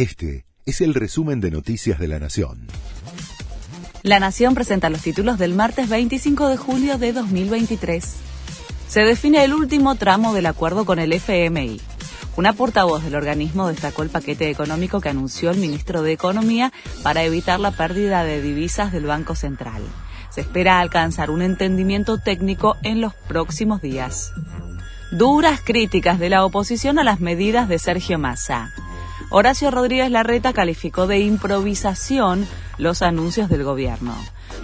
Este es el resumen de Noticias de la Nación. La Nación presenta los títulos del martes 25 de julio de 2023. Se define el último tramo del acuerdo con el FMI. Una portavoz del organismo destacó el paquete económico que anunció el ministro de Economía para evitar la pérdida de divisas del Banco Central. Se espera alcanzar un entendimiento técnico en los próximos días. Duras críticas de la oposición a las medidas de Sergio Massa. Horacio Rodríguez Larreta calificó de improvisación los anuncios del gobierno.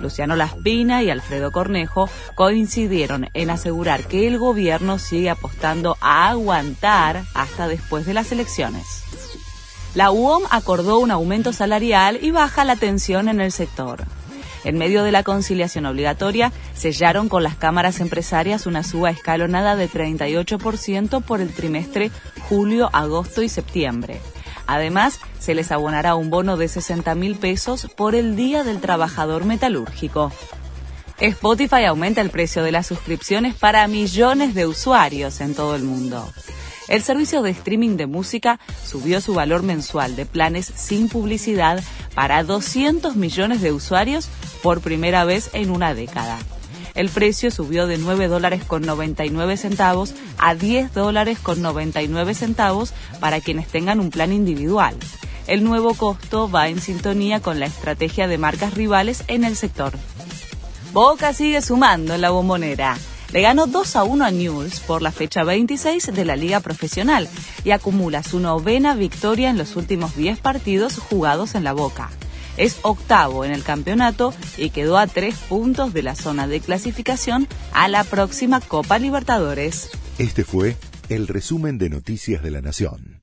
Luciano Laspina y Alfredo Cornejo coincidieron en asegurar que el gobierno sigue apostando a aguantar hasta después de las elecciones. La UOM acordó un aumento salarial y baja la tensión en el sector. En medio de la conciliación obligatoria, sellaron con las cámaras empresarias una suba escalonada de 38% por el trimestre julio, agosto y septiembre. Además, se les abonará un bono de 60 mil pesos por el Día del Trabajador Metalúrgico. Spotify aumenta el precio de las suscripciones para millones de usuarios en todo el mundo. El servicio de streaming de música subió su valor mensual de planes sin publicidad para 200 millones de usuarios por primera vez en una década el precio subió de 9 dólares con 99 centavos a 10 dólares con 99 centavos para quienes tengan un plan individual. El nuevo costo va en sintonía con la estrategia de marcas rivales en el sector. Boca sigue sumando en la bombonera. Le ganó 2 a 1 a News por la fecha 26 de la Liga Profesional y acumula su novena victoria en los últimos 10 partidos jugados en la Boca. Es octavo en el campeonato y quedó a tres puntos de la zona de clasificación a la próxima Copa Libertadores. Este fue el resumen de Noticias de la Nación.